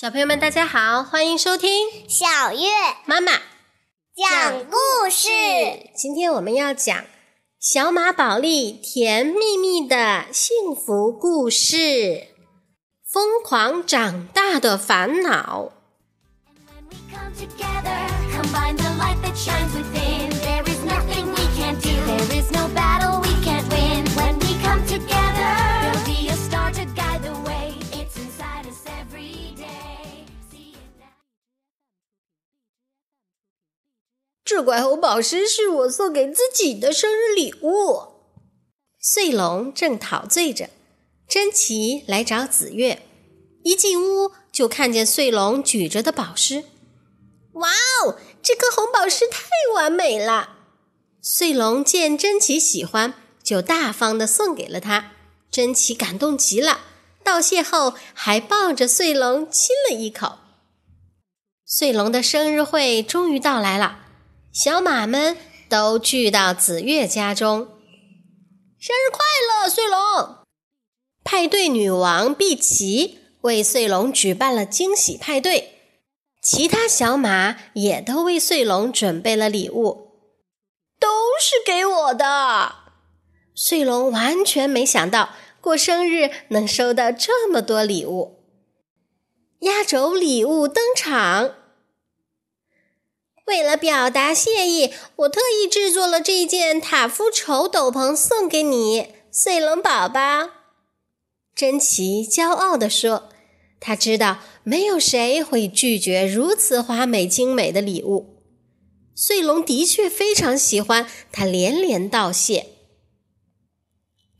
小朋友们，大家好，欢迎收听小月妈妈讲故事。今天我们要讲小马宝莉甜蜜蜜的幸福故事——疯狂长大的烦恼。智怪猴宝石是我送给自己的生日礼物。穗龙正陶醉着，珍奇来找紫月，一进屋就看见穗龙举着的宝石。哇哦，这颗红宝石太完美了！穗龙见珍奇喜欢，就大方的送给了他。珍奇感动极了，道谢后还抱着穗龙亲了一口。穗龙的生日会终于到来了。小马们都聚到紫月家中，生日快乐，穗龙！派对女王碧琪为穗龙举办了惊喜派对，其他小马也都为穗龙准备了礼物，都是给我的。穗龙完全没想到过生日能收到这么多礼物。压轴礼物登场。为了表达谢意，我特意制作了这件塔夫绸斗篷送给你，穗龙宝宝。珍奇骄傲地说：“他知道没有谁会拒绝如此华美精美的礼物。”穗龙的确非常喜欢，他连连道谢。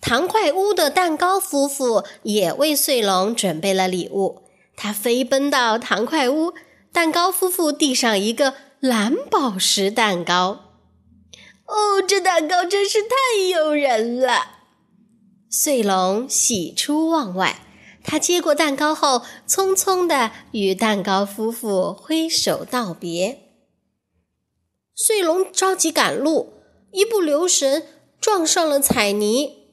糖块屋的蛋糕夫妇也为穗龙准备了礼物，他飞奔到糖块屋，蛋糕夫妇递上一个。蓝宝石蛋糕，哦，这蛋糕真是太诱人了！穗龙喜出望外，他接过蛋糕后，匆匆的与蛋糕夫妇挥手道别。穗龙着急赶路，一不留神撞上了彩泥。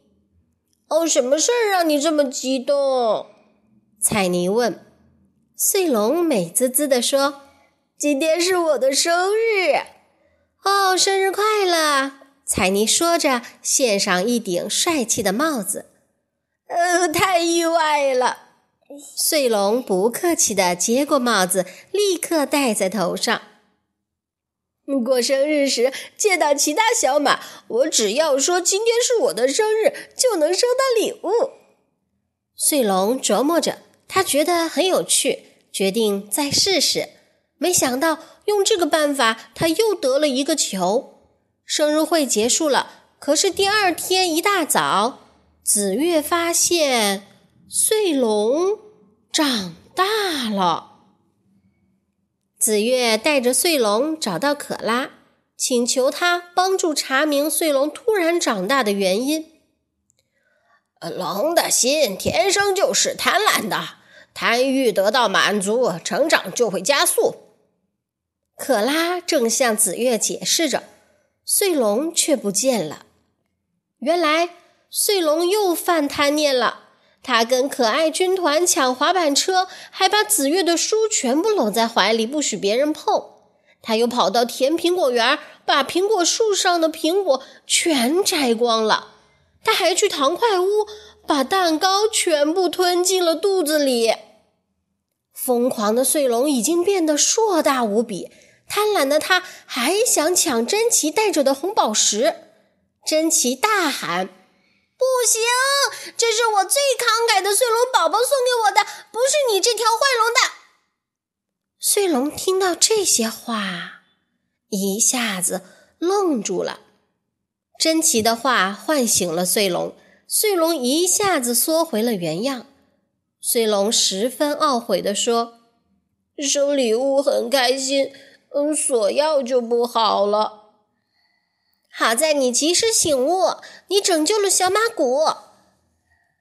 哦，什么事儿让你这么激动？彩泥问。穗龙美滋滋地说。今天是我的生日，哦，生日快乐！彩妮说着，献上一顶帅气的帽子。呃，太意外了。穗龙不客气的接过帽子，立刻戴在头上。过生日时见到其他小马，我只要说今天是我的生日，就能收到礼物。穗龙琢磨着，他觉得很有趣，决定再试试。没想到用这个办法，他又得了一个球。生日会结束了，可是第二天一大早，紫月发现穗龙长大了。紫月带着穗龙找到可拉，请求他帮助查明穗龙突然长大的原因。龙的心天生就是贪婪的，贪欲得到满足，成长就会加速。可拉正向紫月解释着，穗龙却不见了。原来穗龙又犯贪念了，他跟可爱军团抢滑板车，还把紫月的书全部搂在怀里，不许别人碰。他又跑到甜苹果园，把苹果树上的苹果全摘光了。他还去糖块屋，把蛋糕全部吞进了肚子里。疯狂的穗龙已经变得硕大无比。贪婪的他还想抢珍奇带着的红宝石，珍奇大喊：“不行！这是我最慷慨的穗龙宝宝送给我的，不是你这条坏龙的。”穗龙听到这些话，一下子愣住了。珍奇的话唤醒了穗龙，穗龙一下子缩回了原样。穗龙十分懊悔地说：“收礼物很开心。”嗯，索要就不好了。好在你及时醒悟，你拯救了小马谷。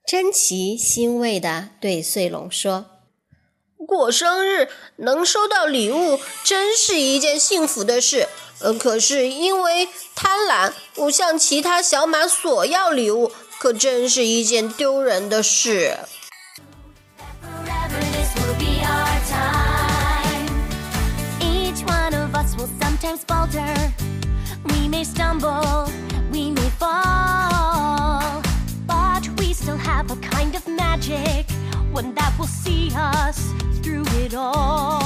珍奇欣慰地对穗龙说：“过生日能收到礼物，真是一件幸福的事。呃，可是因为贪婪，不向其他小马索要礼物，可真是一件丢人的事。” Sometimes falter. We may stumble, we may fall. But we still have a kind of magic, one that will see us through it all.